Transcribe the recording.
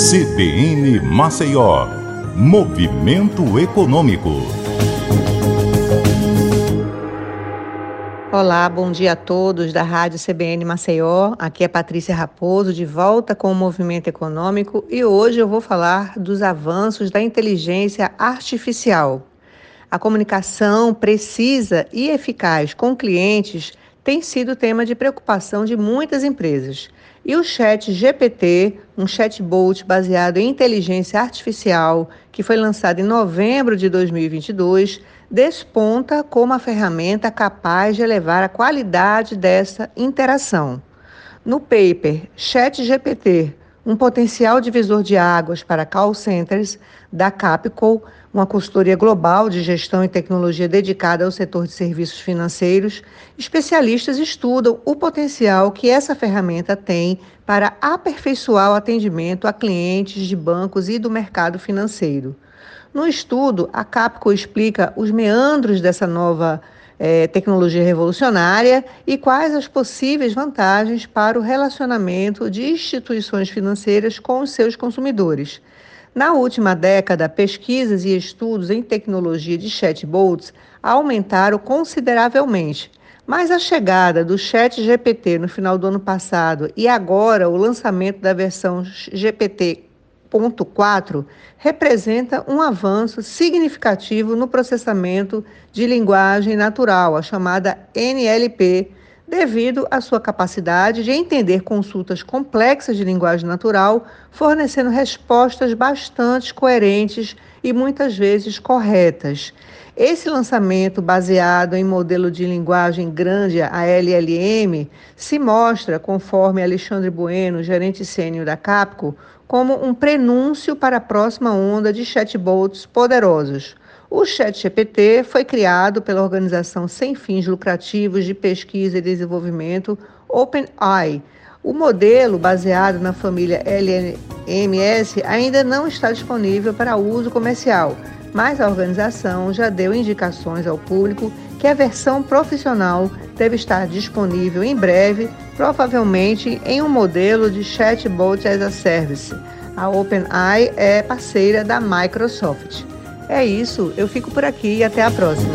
CBN Maceió, Movimento Econômico. Olá, bom dia a todos da Rádio CBN Maceió. Aqui é Patrícia Raposo, de volta com o Movimento Econômico e hoje eu vou falar dos avanços da inteligência artificial. A comunicação precisa e eficaz com clientes tem sido tema de preocupação de muitas empresas. E o Chat GPT, um chatbot baseado em inteligência artificial, que foi lançado em novembro de 2022, desponta como a ferramenta capaz de elevar a qualidade dessa interação. No paper Chat GPT, um potencial divisor de águas para call centers da Capco, uma consultoria global de gestão e tecnologia dedicada ao setor de serviços financeiros, especialistas estudam o potencial que essa ferramenta tem para aperfeiçoar o atendimento a clientes de bancos e do mercado financeiro. No estudo, a Capco explica os meandros dessa nova é, tecnologia revolucionária e quais as possíveis vantagens para o relacionamento de instituições financeiras com os seus consumidores. Na última década, pesquisas e estudos em tecnologia de chatbots aumentaram consideravelmente. Mas a chegada do Chat GPT no final do ano passado e agora o lançamento da versão GPT 4 representa um avanço significativo no processamento de linguagem natural, a chamada NLP, devido à sua capacidade de entender consultas complexas de linguagem natural, fornecendo respostas bastante coerentes e muitas vezes corretas. Esse lançamento, baseado em modelo de linguagem grande, a LLM, se mostra, conforme Alexandre Bueno, gerente sênior da Capco, como um prenúncio para a próxima onda de chatbots poderosos. O ChatGPT foi criado pela organização sem fins lucrativos de pesquisa e desenvolvimento OpenAI. O modelo, baseado na família LMS, ainda não está disponível para uso comercial, mas a organização já deu indicações ao público que a versão profissional deve estar disponível em breve, provavelmente em um modelo de chatbot as a service. A OpenAI é parceira da Microsoft. É isso, eu fico por aqui e até a próxima.